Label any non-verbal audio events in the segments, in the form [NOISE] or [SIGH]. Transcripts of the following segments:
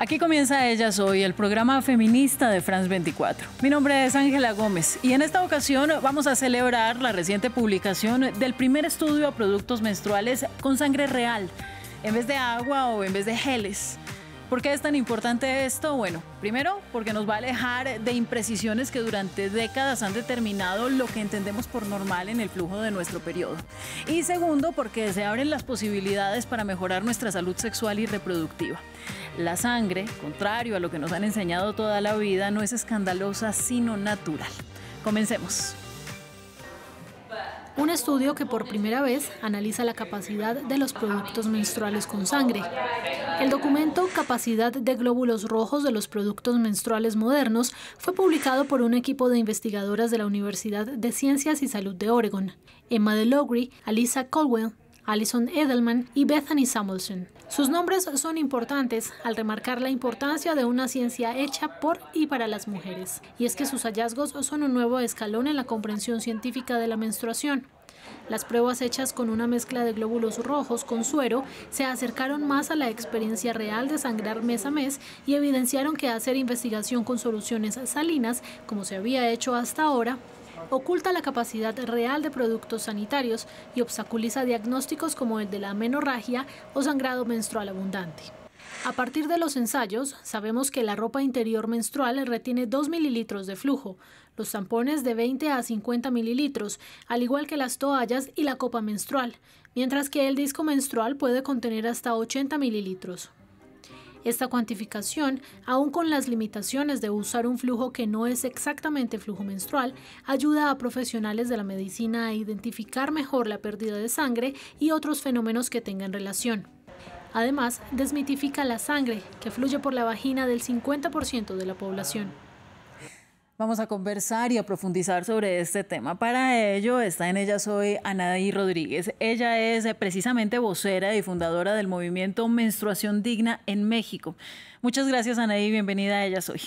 Aquí comienza Ella Soy, el programa feminista de France 24. Mi nombre es Ángela Gómez y en esta ocasión vamos a celebrar la reciente publicación del primer estudio a productos menstruales con sangre real, en vez de agua o en vez de geles. ¿Por qué es tan importante esto? Bueno, primero porque nos va a alejar de imprecisiones que durante décadas han determinado lo que entendemos por normal en el flujo de nuestro periodo. Y segundo porque se abren las posibilidades para mejorar nuestra salud sexual y reproductiva. La sangre, contrario a lo que nos han enseñado toda la vida, no es escandalosa sino natural. Comencemos. Un estudio que por primera vez analiza la capacidad de los productos menstruales con sangre. El documento Capacidad de glóbulos rojos de los productos menstruales modernos fue publicado por un equipo de investigadoras de la Universidad de Ciencias y Salud de Oregon, Emma DeLogri, Alisa Colwell, Alison Edelman y Bethany Samuelson. Sus nombres son importantes al remarcar la importancia de una ciencia hecha por y para las mujeres, y es que sus hallazgos son un nuevo escalón en la comprensión científica de la menstruación. Las pruebas hechas con una mezcla de glóbulos rojos con suero se acercaron más a la experiencia real de sangrar mes a mes y evidenciaron que hacer investigación con soluciones salinas, como se había hecho hasta ahora, oculta la capacidad real de productos sanitarios y obstaculiza diagnósticos como el de la menorragia o sangrado menstrual abundante. A partir de los ensayos, sabemos que la ropa interior menstrual retiene 2 mililitros de flujo, los tampones de 20 a 50 mililitros, al igual que las toallas y la copa menstrual, mientras que el disco menstrual puede contener hasta 80 mililitros. Esta cuantificación, aun con las limitaciones de usar un flujo que no es exactamente flujo menstrual, ayuda a profesionales de la medicina a identificar mejor la pérdida de sangre y otros fenómenos que tengan relación. Además, desmitifica la sangre que fluye por la vagina del 50% de la población. Vamos a conversar y a profundizar sobre este tema. Para ello está en ella soy Anaí Rodríguez. Ella es eh, precisamente vocera y fundadora del movimiento Menstruación Digna en México. Muchas gracias Anaí, bienvenida a ella soy.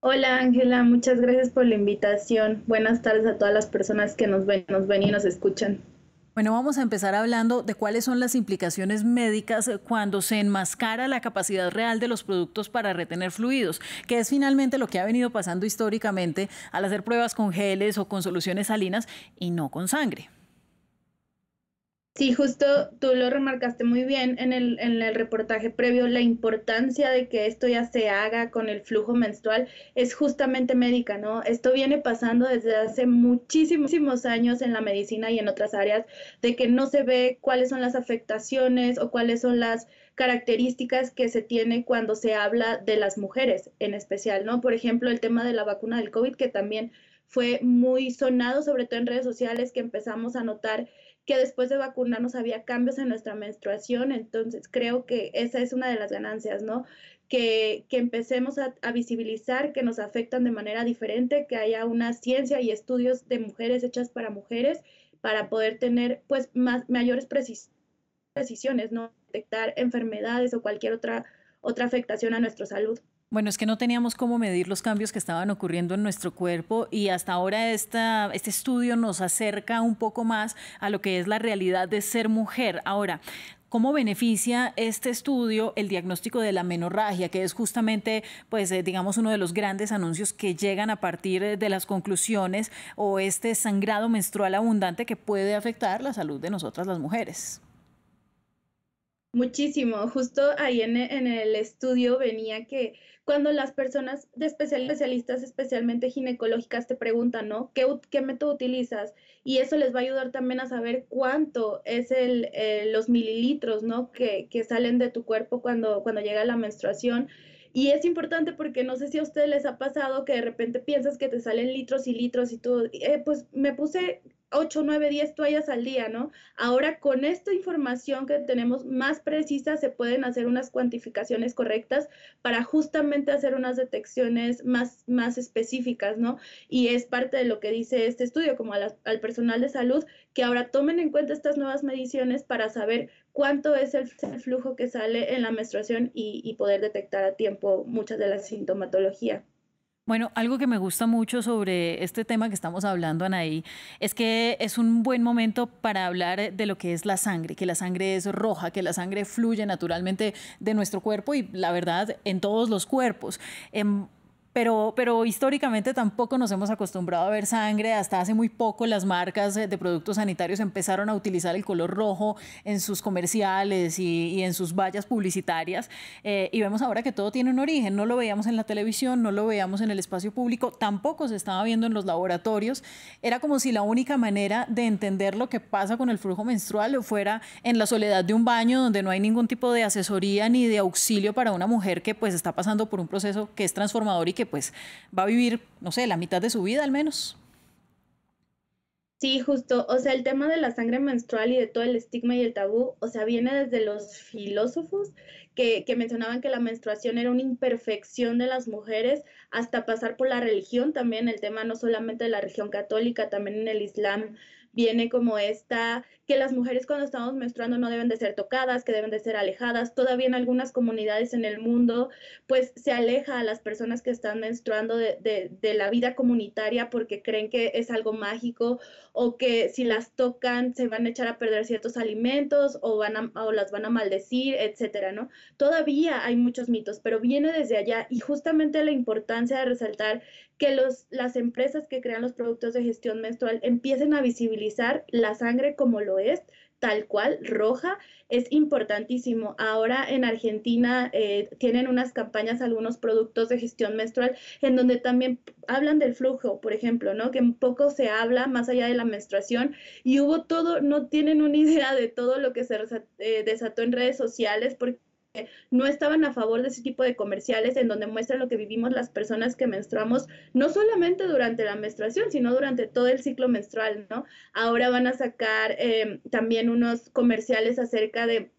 Hola Ángela, muchas gracias por la invitación. Buenas tardes a todas las personas que nos ven, nos ven y nos escuchan. Bueno, vamos a empezar hablando de cuáles son las implicaciones médicas cuando se enmascara la capacidad real de los productos para retener fluidos, que es finalmente lo que ha venido pasando históricamente al hacer pruebas con geles o con soluciones salinas y no con sangre. Sí, justo tú lo remarcaste muy bien en el, en el reportaje previo, la importancia de que esto ya se haga con el flujo menstrual es justamente médica, ¿no? Esto viene pasando desde hace muchísimos años en la medicina y en otras áreas, de que no se ve cuáles son las afectaciones o cuáles son las características que se tiene cuando se habla de las mujeres en especial, ¿no? Por ejemplo, el tema de la vacuna del COVID, que también fue muy sonado, sobre todo en redes sociales, que empezamos a notar que después de vacunarnos había cambios en nuestra menstruación, entonces creo que esa es una de las ganancias, ¿no? Que, que empecemos a, visibilizar que nos afectan de manera diferente, que haya una ciencia y estudios de mujeres hechas para mujeres para poder tener pues más, mayores precisiones, ¿no? Detectar enfermedades o cualquier otra, otra afectación a nuestra salud. Bueno, es que no teníamos cómo medir los cambios que estaban ocurriendo en nuestro cuerpo y hasta ahora esta, este estudio nos acerca un poco más a lo que es la realidad de ser mujer. Ahora, ¿Cómo beneficia este estudio el diagnóstico de la menorragia, que es justamente, pues, eh, digamos, uno de los grandes anuncios que llegan a partir de las conclusiones o este sangrado menstrual abundante que puede afectar la salud de nosotras las mujeres? Muchísimo. Justo ahí en, en el estudio venía que cuando las personas de especialistas, especialmente ginecológicas, te preguntan, ¿no? ¿Qué, ¿Qué, método utilizas? Y eso les va a ayudar también a saber cuánto es el, eh, los mililitros, ¿no? Que, que, salen de tu cuerpo cuando, cuando llega la menstruación. Y es importante porque no sé si a ustedes les ha pasado que de repente piensas que te salen litros y litros y tú, eh, pues me puse 8, 9, 10 toallas al día, ¿no? Ahora con esta información que tenemos más precisa se pueden hacer unas cuantificaciones correctas para justamente hacer unas detecciones más, más específicas, ¿no? Y es parte de lo que dice este estudio, como al personal de salud, que ahora tomen en cuenta estas nuevas mediciones para saber cuánto es el, flujo que sale en la menstruación y, poder detectar a tiempo muchas de las sintomatología. Bueno, algo que me gusta mucho sobre este tema que estamos hablando, Anaí, es que es un buen momento para hablar de lo que es la sangre, que la sangre es roja, que la sangre fluye naturalmente de nuestro cuerpo y la verdad en todos los cuerpos. Em, pero, pero históricamente tampoco nos hemos acostumbrado a ver sangre. Hasta hace muy poco las marcas de productos sanitarios empezaron a utilizar el color rojo en sus comerciales y, en sus vallas publicitarias. Eh, y vemos ahora que todo tiene un origen. No lo veíamos en la televisión, no lo veíamos en el espacio público, tampoco se estaba viendo en los laboratorios. Era como si la única manera de entender lo que pasa con el flujo menstrual fuera en la soledad de un baño donde no hay ningún tipo de asesoría ni de auxilio para una mujer que pues está pasando por un proceso que es transformador y que pues va a vivir, no sé, la mitad de su vida al menos. Sí, justo, o sea, el tema de la sangre menstrual y de todo el estigma y el tabú, o sea, viene desde los filósofos que, que, mencionaban que la menstruación era una imperfección de las mujeres, hasta pasar por la religión también, el tema no solamente de la religión católica, también en el Islam viene como esta, que las mujeres cuando estamos menstruando no deben de ser tocadas, que deben de ser alejadas. Todavía en algunas comunidades en el mundo, pues se aleja a las personas que están menstruando de, de, la vida comunitaria porque creen que es algo mágico o que si las tocan se van a echar a perder ciertos alimentos o, van a, o las van a maldecir, etcétera, ¿no? Todavía hay muchos mitos, pero viene desde allá y justamente la importancia de resaltar que los, las empresas que crean los productos de gestión menstrual empiecen a visibilizar la sangre como lo es, tal cual, roja, es importantísimo. Ahora en Argentina eh, tienen unas campañas, algunos productos de gestión menstrual, en donde también hablan del flujo, por ejemplo, ¿no? Que poco se habla más allá de la menstruación y hubo todo, no tienen una [LAUGHS] idea de todo lo que se eh, desató en redes sociales, porque no estaban a favor de ese tipo de comerciales en donde muestran lo que vivimos las personas que menstruamos, no solamente durante la menstruación, sino durante todo el ciclo menstrual, ¿no? Ahora van a sacar eh, también unos comerciales acerca de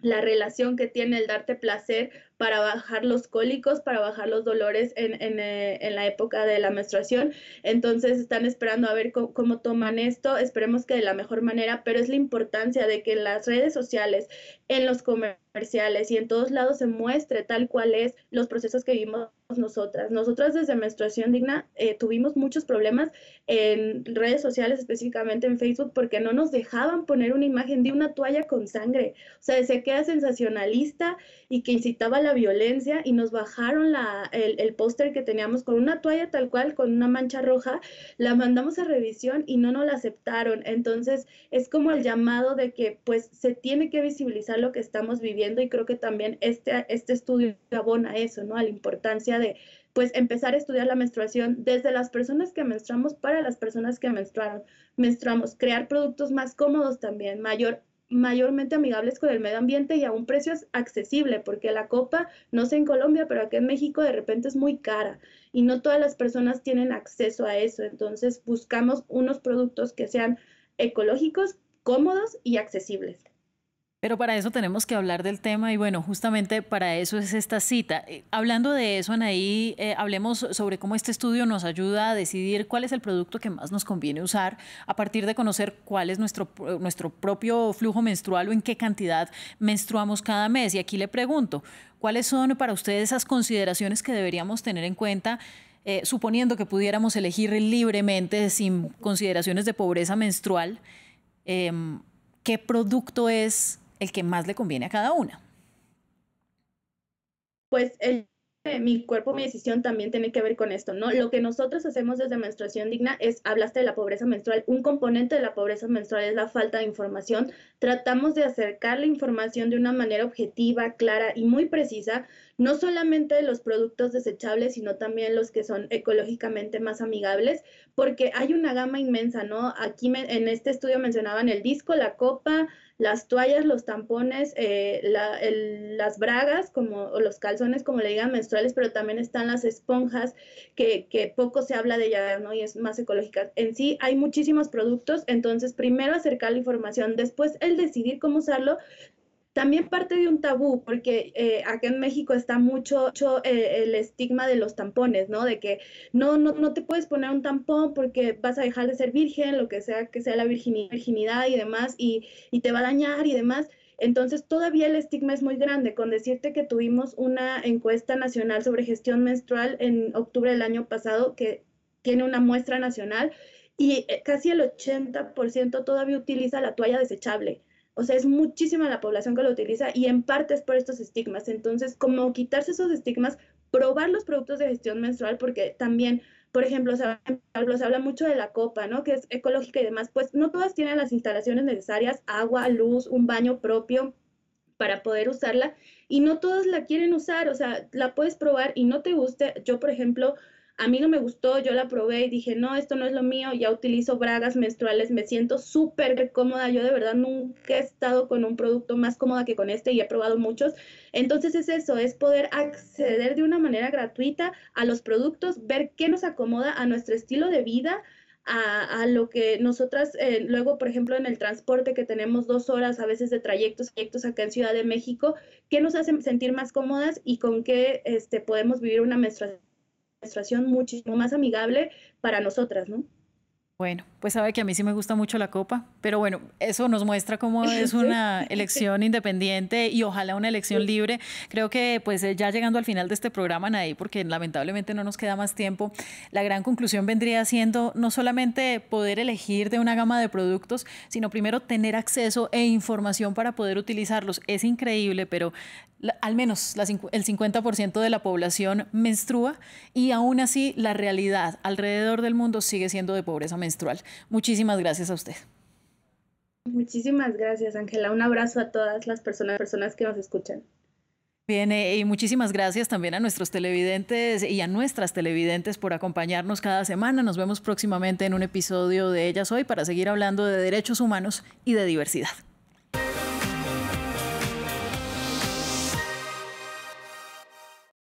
la relación que tiene el darte placer para bajar los cólicos, para bajar los dolores en, eh, en, la época de la menstruación. Entonces están esperando a ver cómo, cómo, toman esto. Esperemos que de la mejor manera, pero es la importancia de que en las redes sociales, en los comerciales y en todos lados se muestre tal cual es los procesos que vivimos nosotras. Nosotras desde Menstruación Digna eh, tuvimos muchos problemas en redes sociales, específicamente en Facebook, porque no nos dejaban poner una imagen de una toalla con sangre. O sea, se queda sensacionalista y que incitaba a la violencia y nos bajaron la, el, el póster que teníamos con una toalla tal cual, con una mancha roja, la mandamos a revisión y no nos la aceptaron. Entonces, es como el llamado de que pues se tiene que visibilizar lo que estamos viviendo y creo que también este, este estudio abona eso, ¿no? A la importancia de pues empezar a estudiar la menstruación desde las personas que menstruamos para las personas que menstruaron, menstruamos, crear productos más cómodos también, mayor mayormente amigables con el medio ambiente y a un precio accesible, porque la copa, no sé en Colombia, pero aquí en México de repente es muy cara y no todas las personas tienen acceso a eso. Entonces buscamos unos productos que sean ecológicos, cómodos y accesibles. Pero para eso tenemos que hablar del tema y bueno, justamente para eso es esta cita. Eh, hablando de eso, Anaí, eh, hablemos sobre cómo este estudio nos ayuda a decidir cuál es el producto que más nos conviene usar a partir de conocer cuál es nuestro, nuestro propio flujo menstrual o en qué cantidad menstruamos cada mes. Y aquí le pregunto, ¿cuáles son para ustedes esas consideraciones que deberíamos tener en cuenta? Eh, suponiendo que pudiéramos elegir libremente sin consideraciones de pobreza menstrual, em, ¿qué producto es el que más le conviene a cada una. Pues el mi cuerpo, mi decisión también tiene que ver con esto, ¿no? Lo que nosotros hacemos desde Menstruación Digna es, hablaste de la pobreza menstrual, un componente de la pobreza menstrual es la falta de información. Tratamos de acercar la información de una manera objetiva, clara y muy precisa, no solamente los productos desechables, sino también los que son ecológicamente más amigables, porque hay una gama inmensa, ¿no? Aquí en este estudio mencionaban el disco, la copa, las toallas, los tampones, eh, las bragas como, o los calzones, como le digan, menstruales, pero también están las esponjas, que, que poco se habla de ellas, ¿no? Y es más ecológica. En sí hay muchísimos productos, entonces primero acercar la información, después el decidir cómo usarlo, también parte de un tabú, porque eh, acá en México está mucho, eh, el estigma de los tampones, ¿no? De que no, no, no te puedes poner un tampón porque vas a dejar de ser virgen, lo que sea que sea la virginidad y demás, y, y te va a dañar y demás. Entonces, todavía el estigma es muy grande. Con decirte que tuvimos una encuesta nacional sobre gestión menstrual en octubre del año pasado que tiene una muestra nacional y eh, casi el 80% todavía utiliza la toalla desechable. O sea, es muchísima la población que lo utiliza y en parte es por estos estigmas. Entonces, como quitarse esos estigmas, probar los productos de gestión menstrual, porque también, por ejemplo, se habla, mucho de la copa, ¿no? Que es ecológica y demás. Pues no todas tienen las instalaciones necesarias, agua, luz, un baño propio para poder usarla y no todas la quieren usar, o sea, la puedes probar y no te guste. Yo, por ejemplo, a mí no me gustó, yo la probé y dije, no, esto no es lo mío, ya utilizo bragas menstruales, me siento súper cómoda, yo de verdad nunca he estado con un producto más cómoda que con este y he probado muchos. Entonces es eso, es poder acceder de una manera gratuita a los productos, ver qué nos acomoda a nuestro estilo de vida, a, lo que nosotras eh, luego, por ejemplo, en el transporte que tenemos dos horas a veces de trayectos, trayectos acá en Ciudad de México, qué nos hace sentir más cómodas y con qué este, podemos vivir una menstruación muchísimo más amigable para nosotras, ¿no? Bueno, pues sabe que a mí sí me gusta mucho la copa, pero bueno, eso nos muestra cómo [LAUGHS] es una elección independiente y ojalá una elección libre. Creo que pues eh, ya llegando al final de este programa, Nadie, porque lamentablemente no nos queda más tiempo, la gran conclusión vendría siendo no solamente poder elegir de una gama de productos, sino primero tener acceso e información para poder utilizarlos. Es increíble, pero al menos el 50% de la población menstrua y aún así la realidad alrededor del mundo sigue siendo de pobreza menstrual. Muchísimas gracias a usted. Muchísimas gracias, Ángela. Un abrazo a todas las personas, personas que nos escuchan. Bien, eh, y muchísimas gracias también a nuestros televidentes y a nuestras televidentes por acompañarnos cada semana. Nos vemos próximamente en un episodio de Ellas Hoy para seguir hablando de derechos humanos y de diversidad.